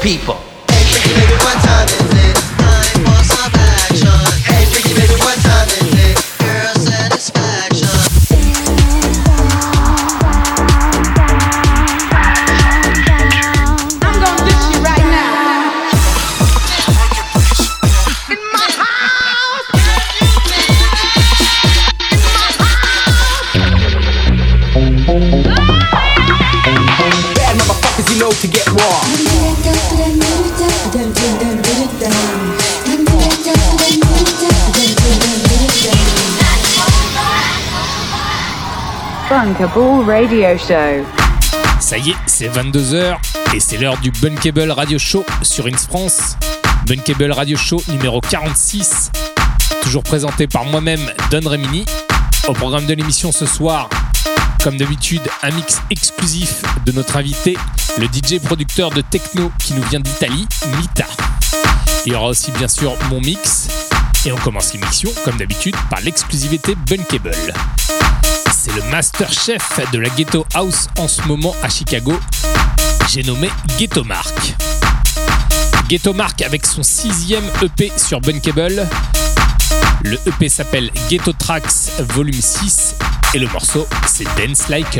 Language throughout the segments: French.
people. Radio Show. Ça y est, c'est 22h et c'est l'heure du Bunkable Radio Show sur Ins France. Bunkable Radio Show numéro 46, toujours présenté par moi-même, Don Remini. Au programme de l'émission ce soir, comme d'habitude, un mix exclusif de notre invité, le DJ producteur de techno qui nous vient d'Italie, Mita. Il y aura aussi bien sûr mon mix. Et on commence l'émission, comme d'habitude, par l'exclusivité Bunkable le master chef de la Ghetto House en ce moment à Chicago. J'ai nommé Ghetto Mark. Ghetto Mark avec son sixième EP sur Bunkable. Le EP s'appelle Ghetto Tracks Volume 6 et le morceau c'est Dance Like.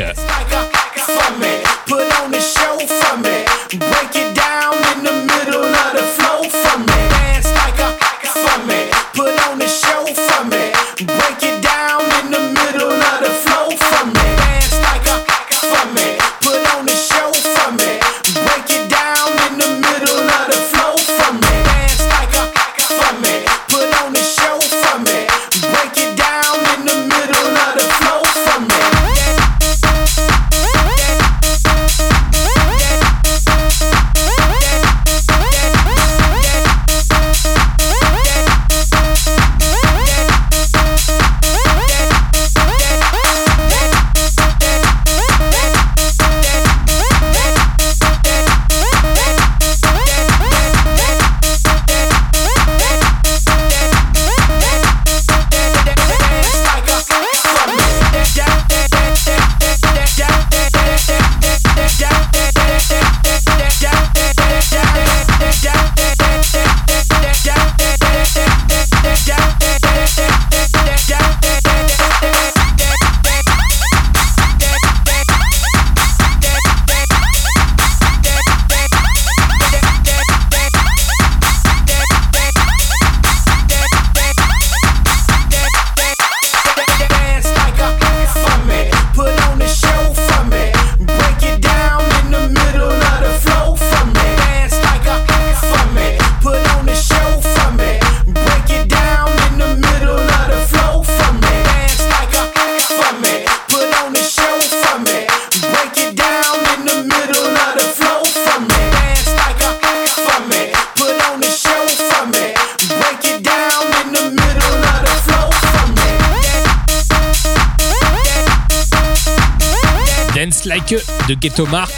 Ghetto Mark,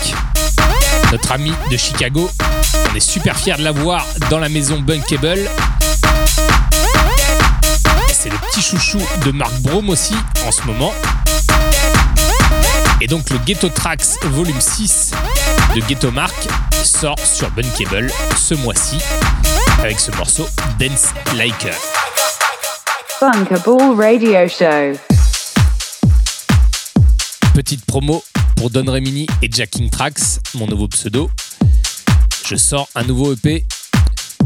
notre ami de Chicago. On est super fiers de l'avoir dans la maison Bunkable. C'est le petit chouchou de Mark Brome aussi en ce moment. Et donc le Ghetto Tracks volume 6 de Ghetto Mark sort sur Bunkable ce mois-ci avec ce morceau Dance Like. Bunkable Radio Show. Petite promo Don Remini et Jacking Tracks, mon nouveau pseudo. Je sors un nouveau EP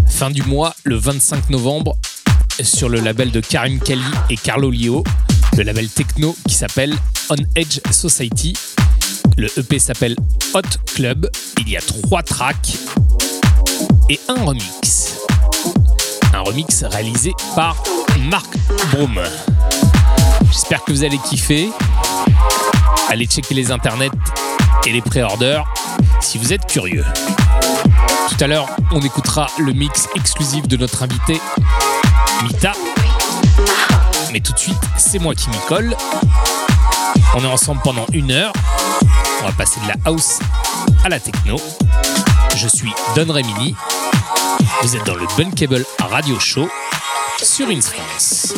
fin du mois, le 25 novembre, sur le label de Karim Kali et Carlo Lio, le label techno qui s'appelle On Edge Society. Le EP s'appelle Hot Club. Il y a trois tracks et un remix. Un remix réalisé par Marc Broom. J'espère que vous allez kiffer allez checker les internets et les pré-orders si vous êtes curieux. Tout à l'heure, on écoutera le mix exclusif de notre invité, Mita. Mais tout de suite, c'est moi qui m'y colle. On est ensemble pendant une heure. On va passer de la house à la techno. Je suis Don Remini. Vous êtes dans le Bunkable Radio Show sur InsFrance.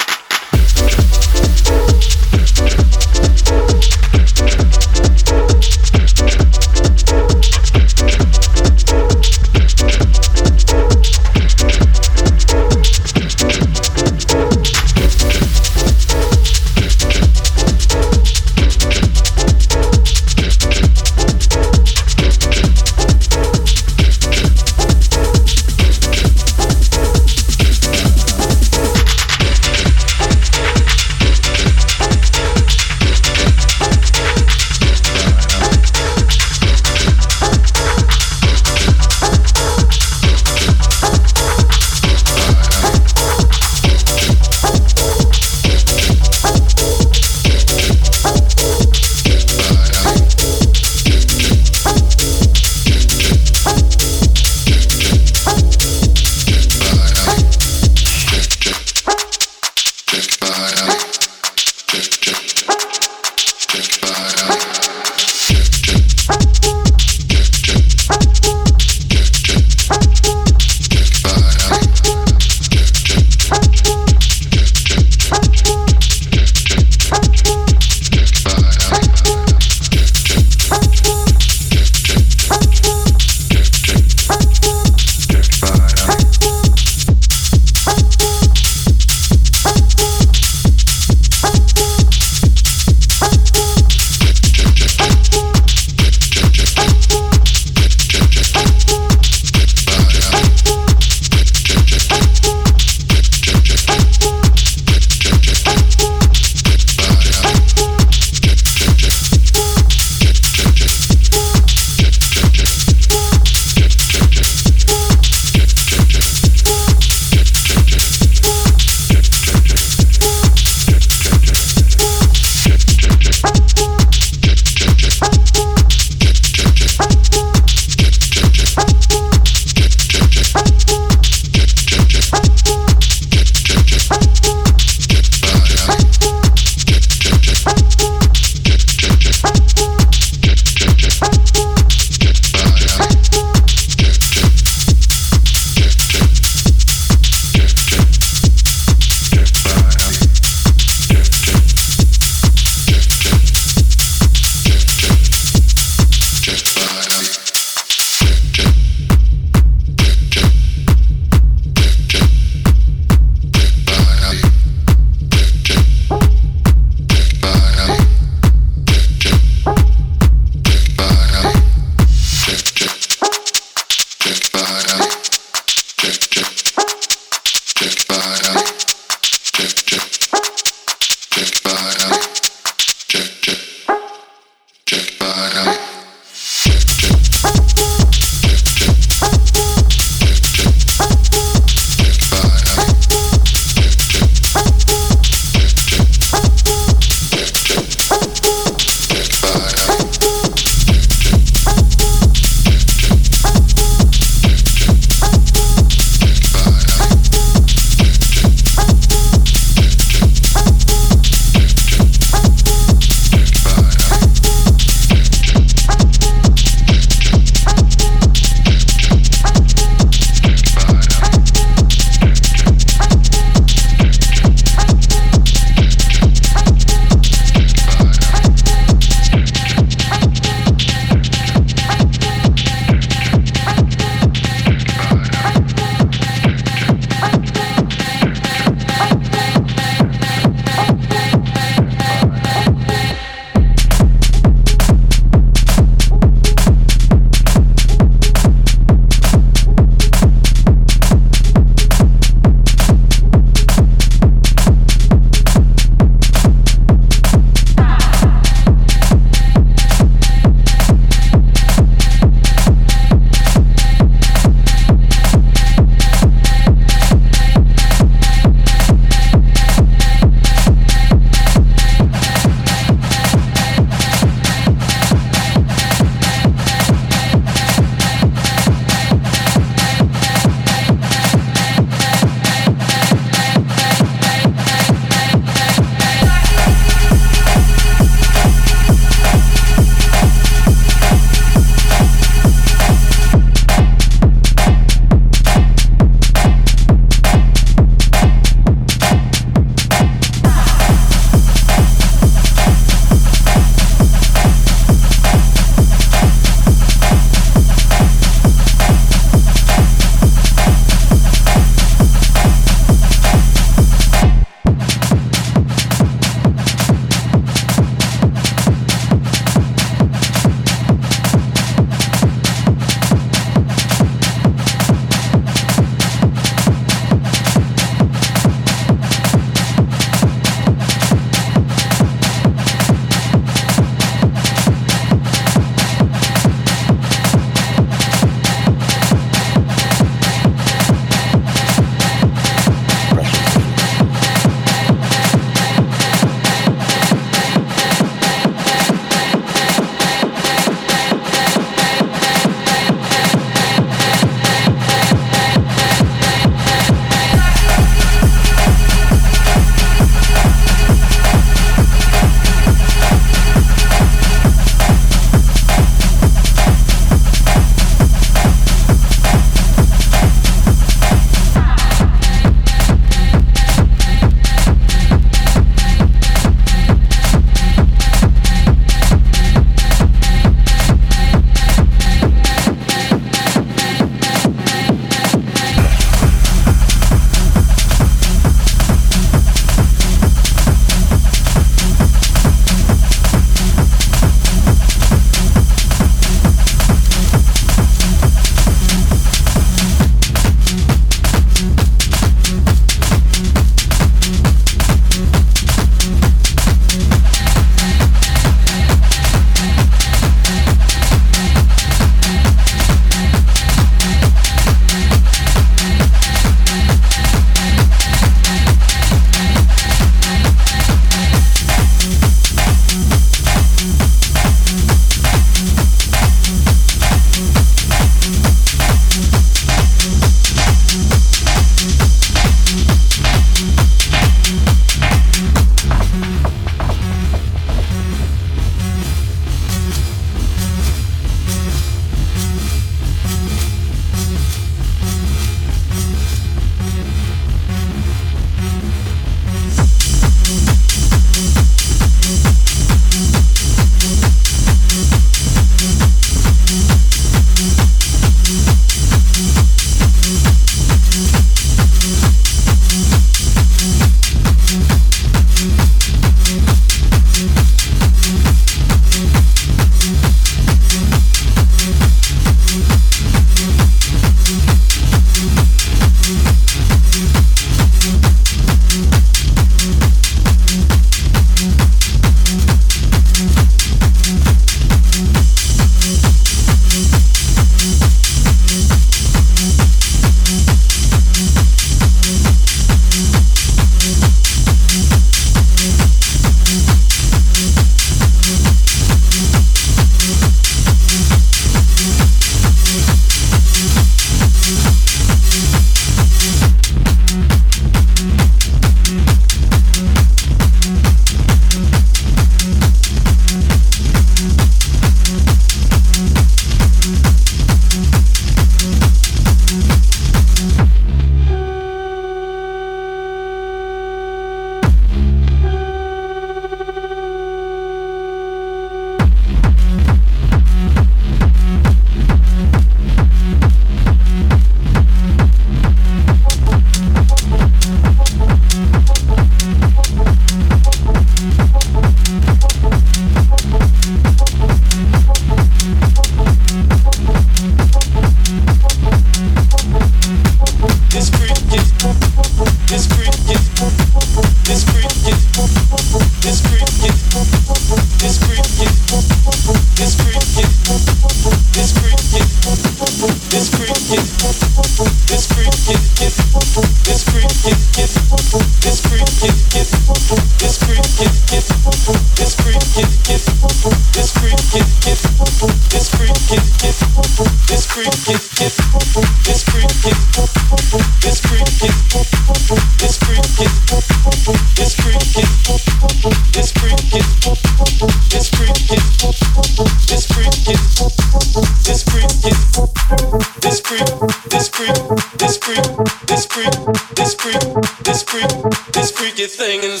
this freak, this freak, this freaky thing is.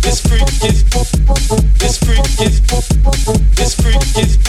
This freak is, this freak is, this freak is.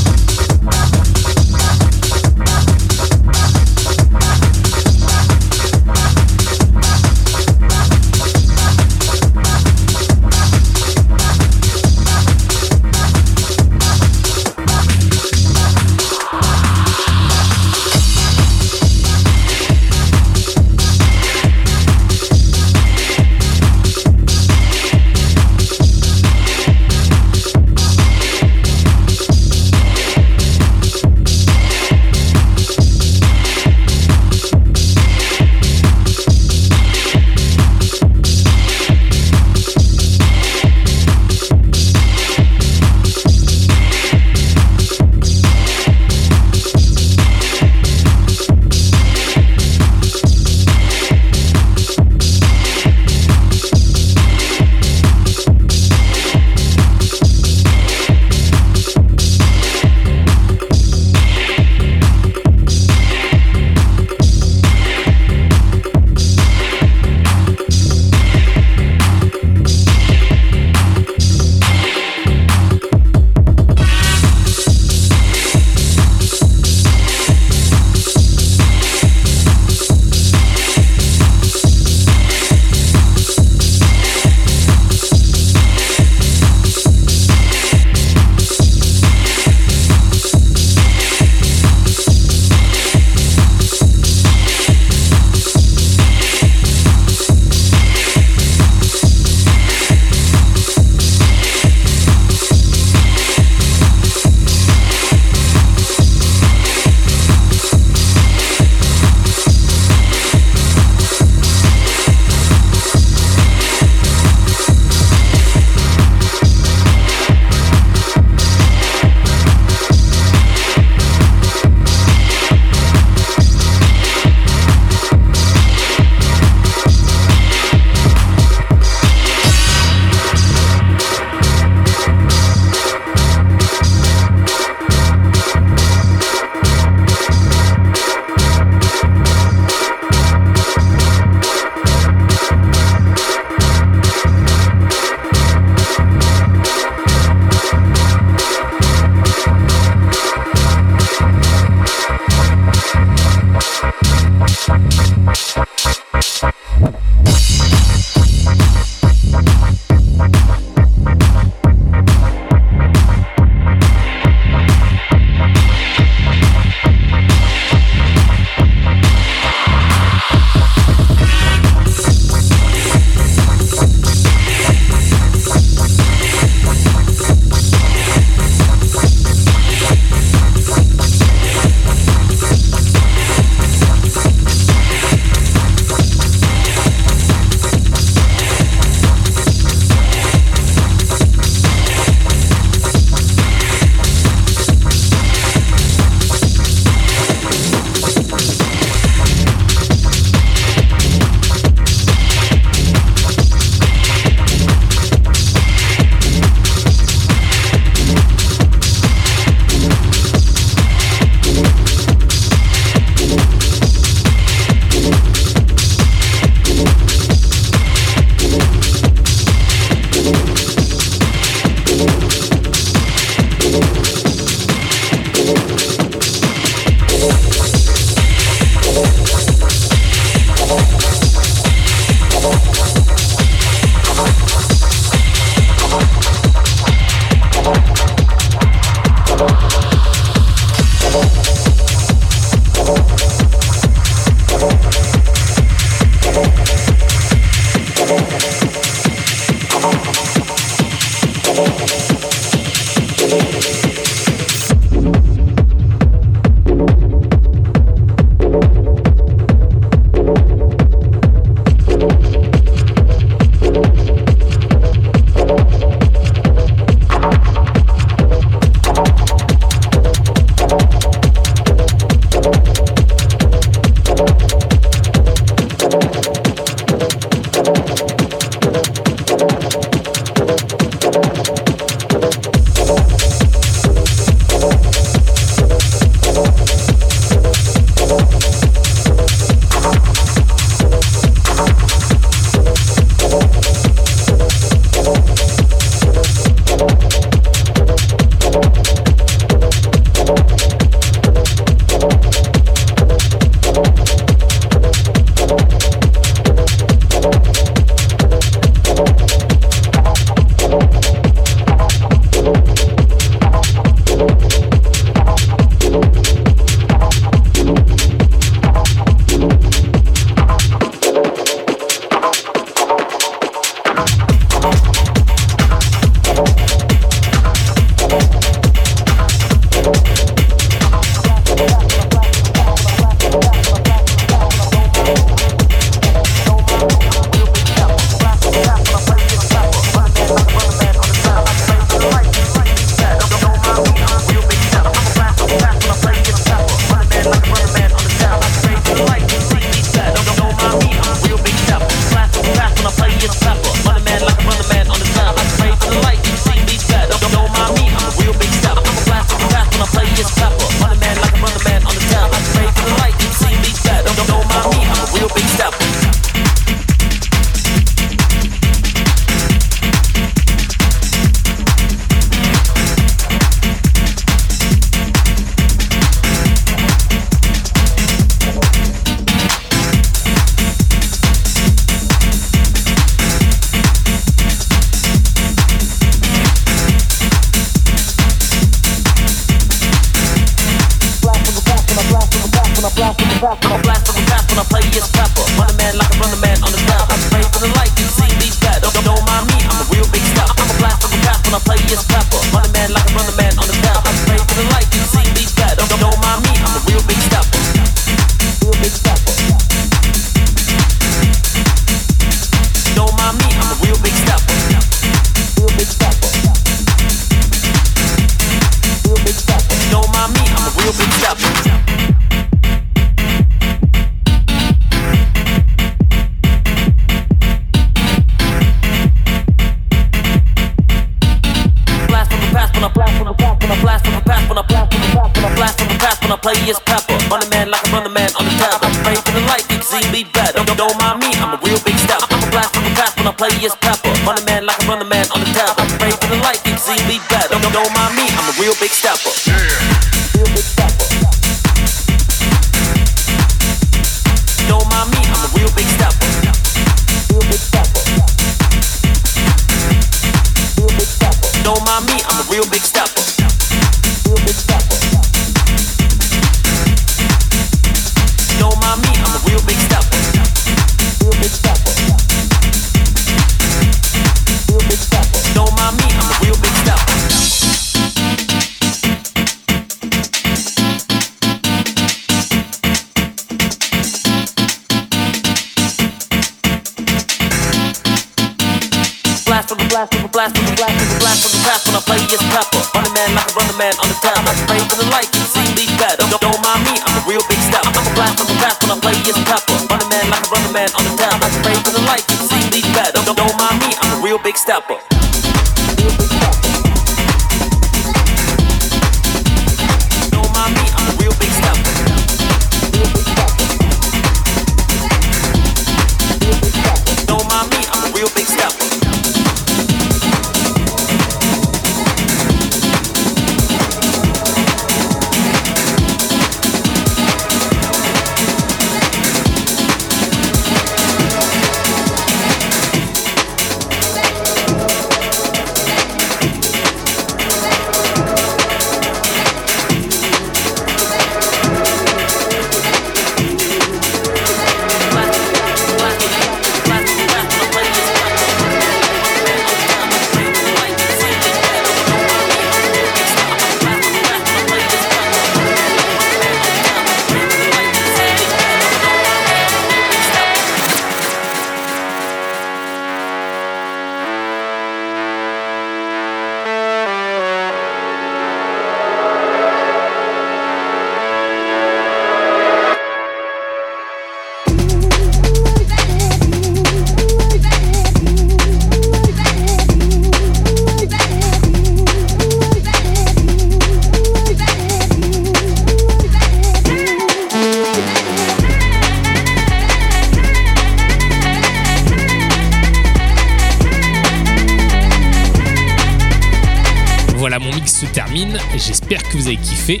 J'espère que vous avez kiffé.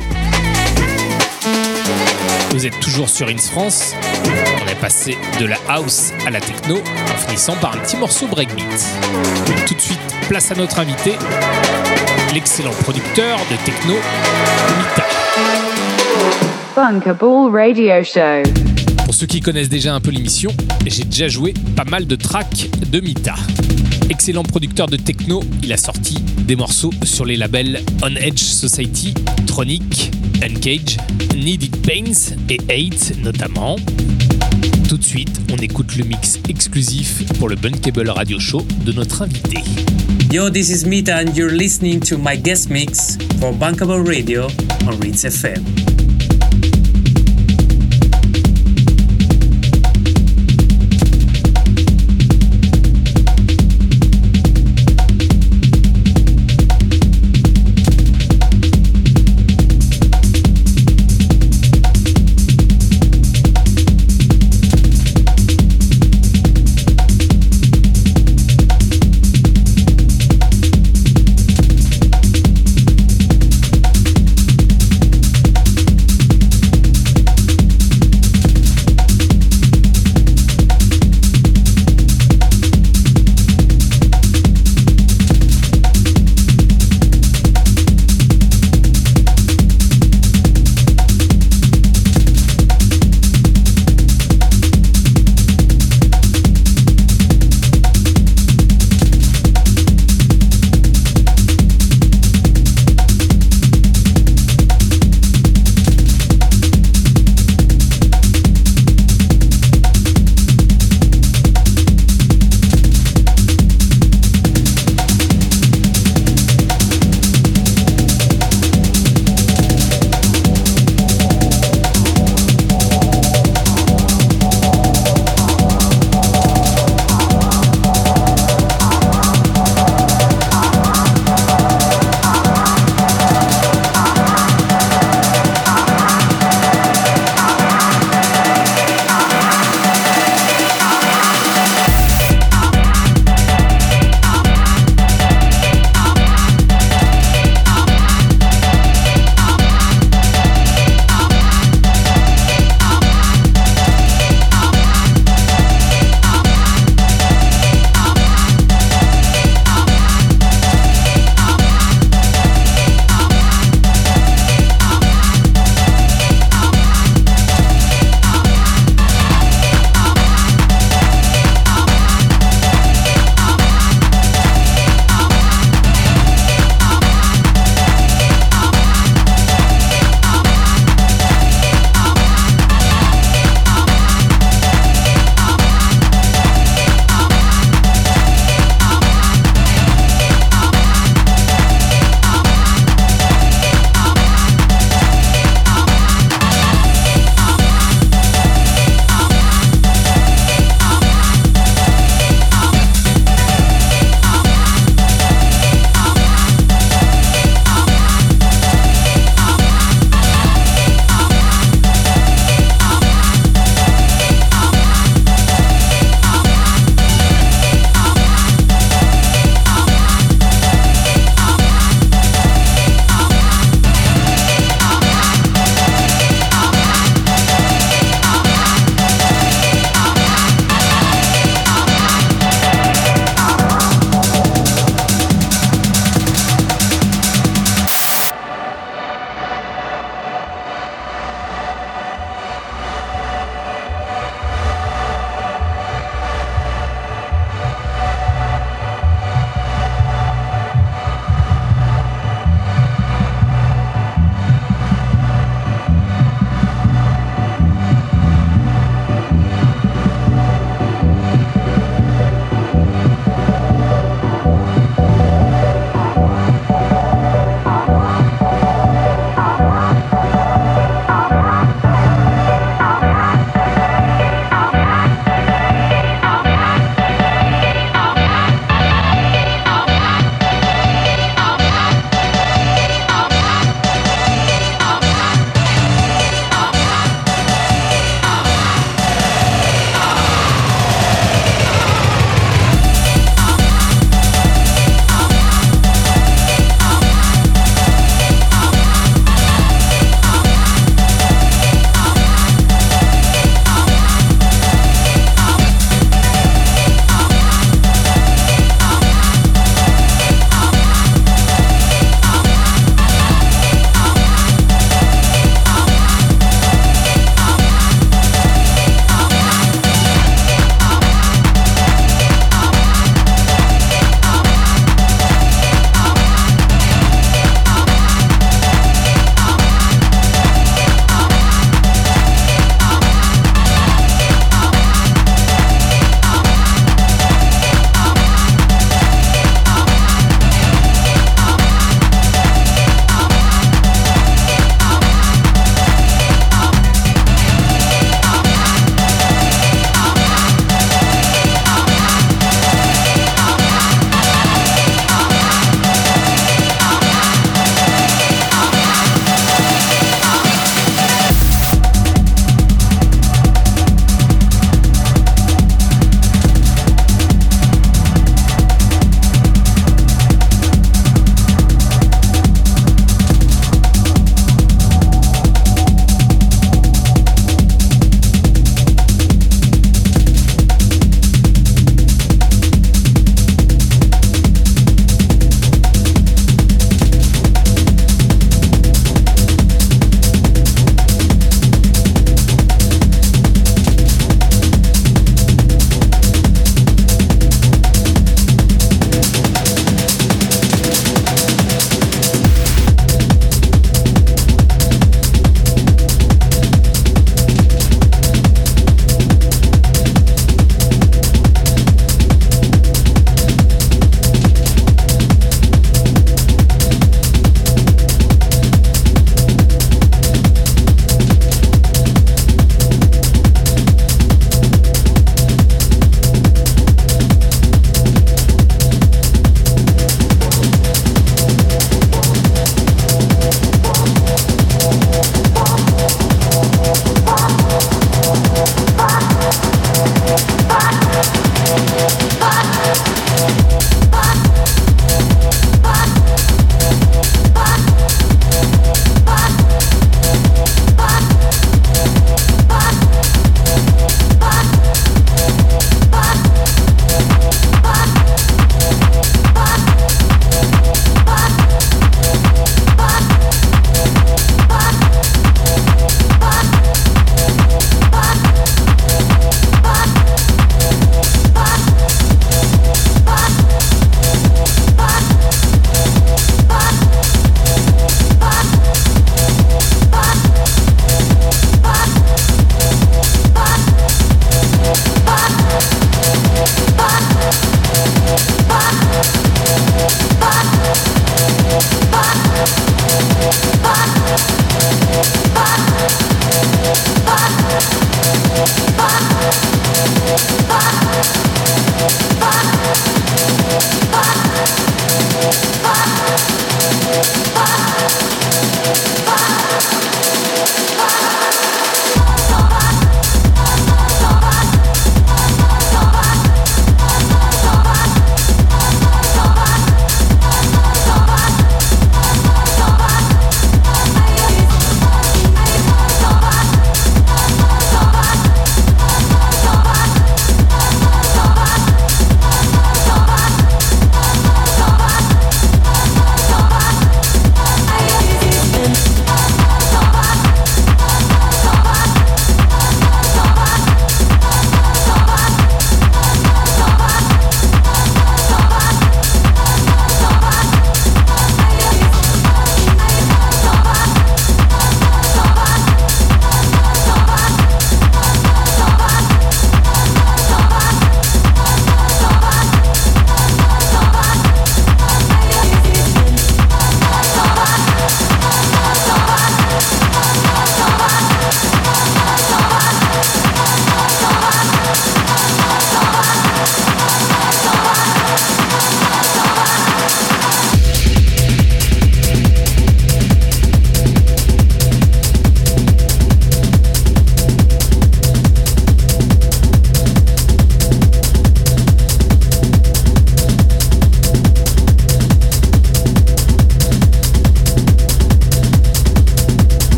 Vous êtes toujours sur Ins France. On est passé de la house à la techno en finissant par un petit morceau breakbeat. Tout de suite, place à notre invité, l'excellent producteur de techno, Mita. Radio Show. Pour ceux qui connaissent déjà un peu l'émission, j'ai déjà joué pas mal de tracks de Mita. Excellent producteur de techno, il a sorti des morceaux sur les labels On Edge Society, Tronic, Uncage, Needed Pains et Hate notamment. Tout de suite, on écoute le mix exclusif pour le Bunkable Radio Show de notre invité. Yo, this is Mita and you're listening to my guest mix for Bunkable Radio on Rinse FM.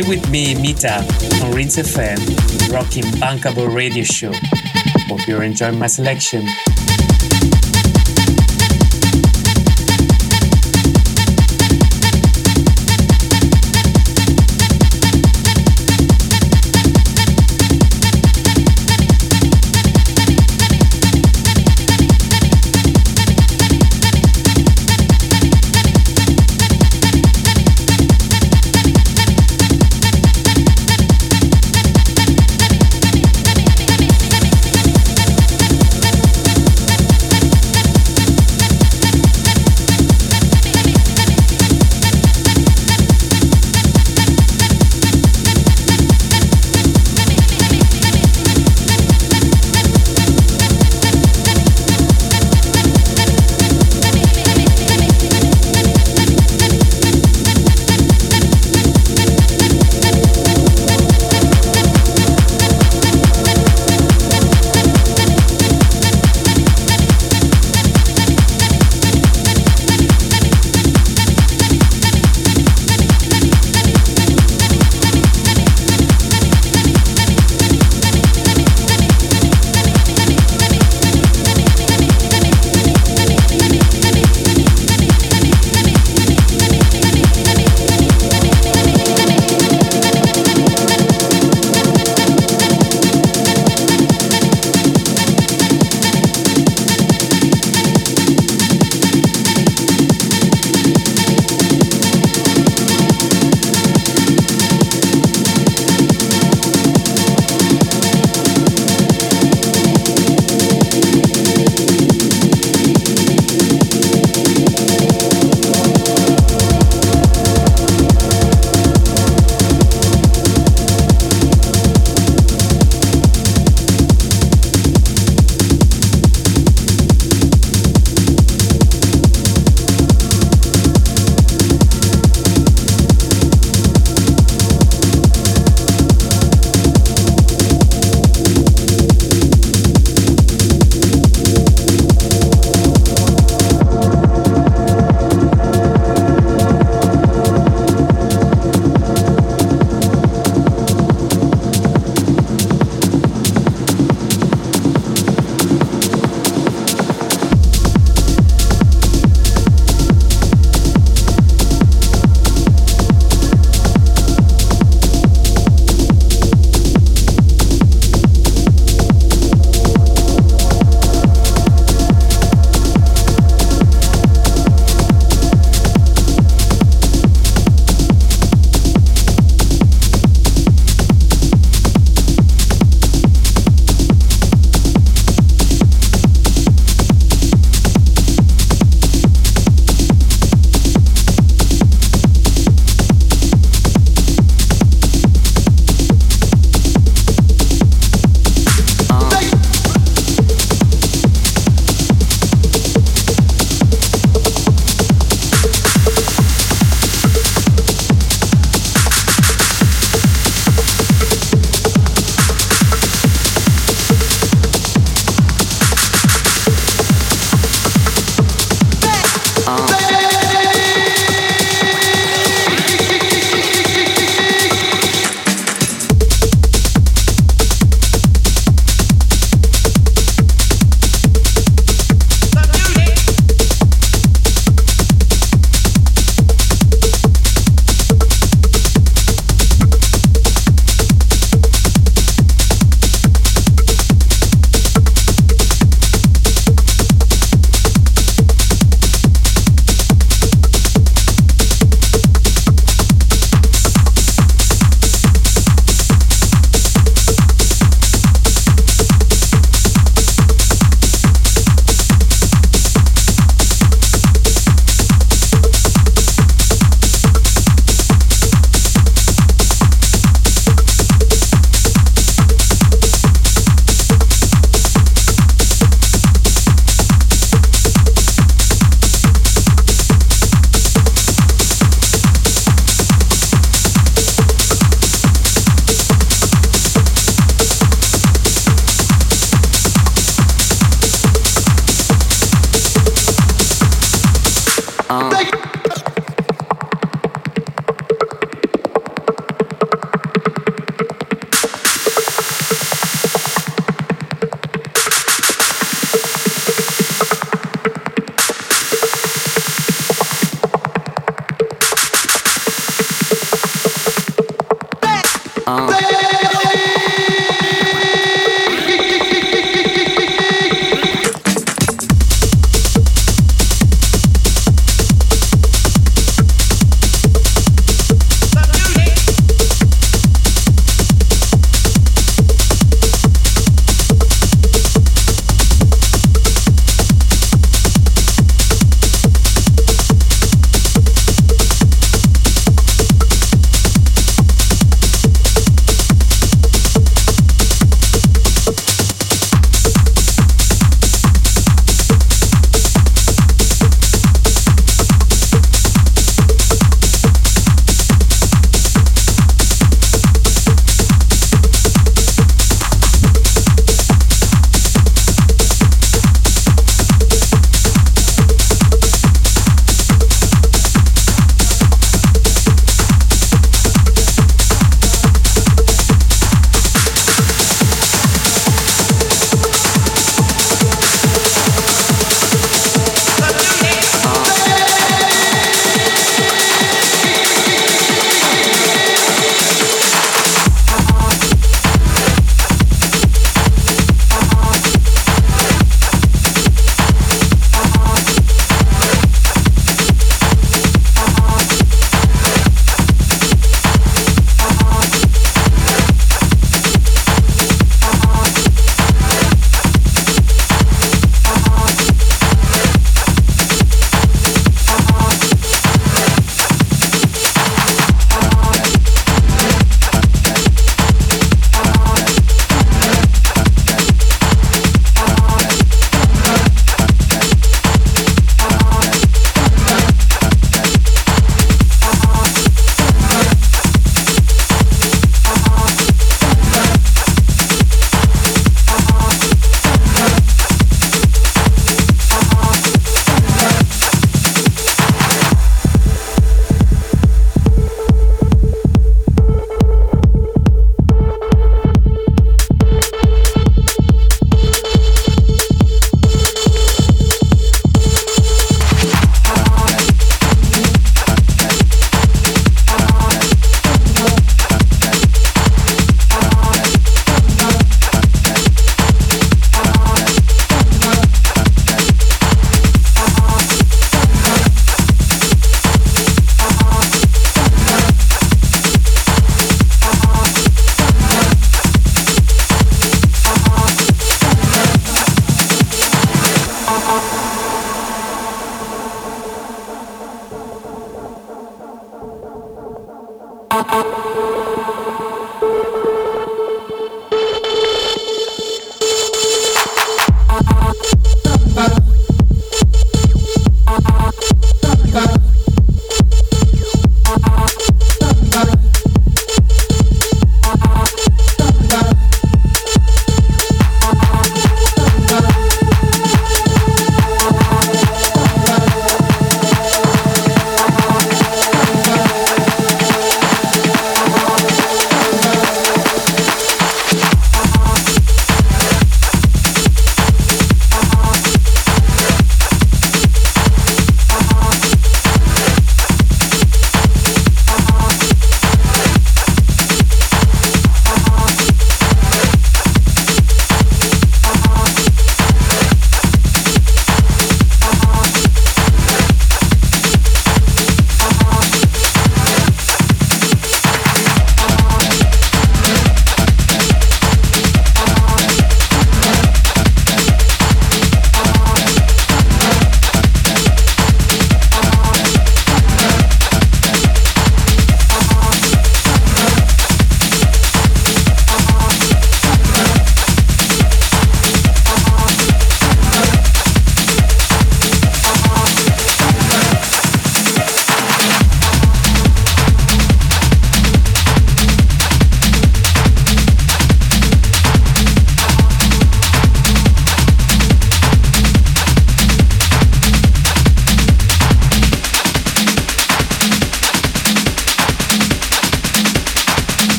Stay with me, Mita, on Rinse FM, rocking Bankable Radio Show. Hope you're enjoying my selection.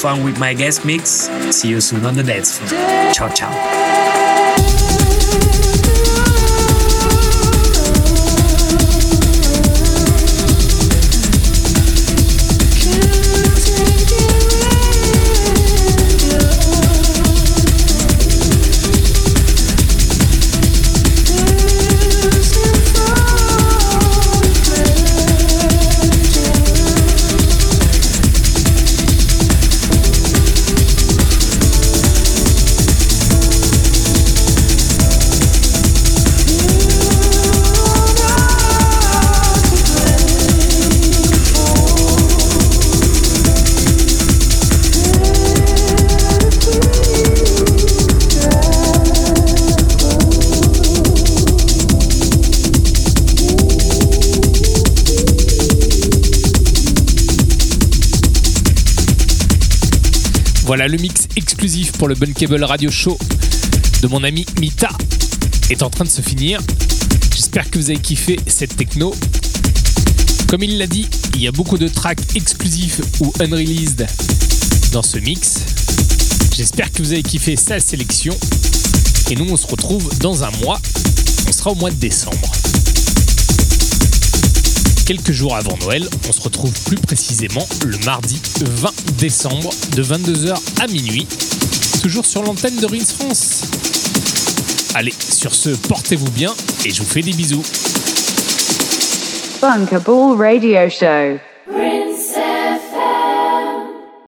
Fun with my guest mix. See you soon on the dance floor. Ciao, ciao. Voilà le mix exclusif pour le Bunkable Radio Show de mon ami Mita est en train de se finir. J'espère que vous avez kiffé cette techno. Comme il l'a dit, il y a beaucoup de tracks exclusifs ou unreleased dans ce mix. J'espère que vous avez kiffé sa sélection. Et nous, on se retrouve dans un mois. On sera au mois de décembre. Quelques jours avant Noël, on se retrouve plus précisément le mardi 20 décembre de 22h à minuit, toujours sur l'antenne de Rins France. Allez, sur ce, portez-vous bien et je vous fais des bisous.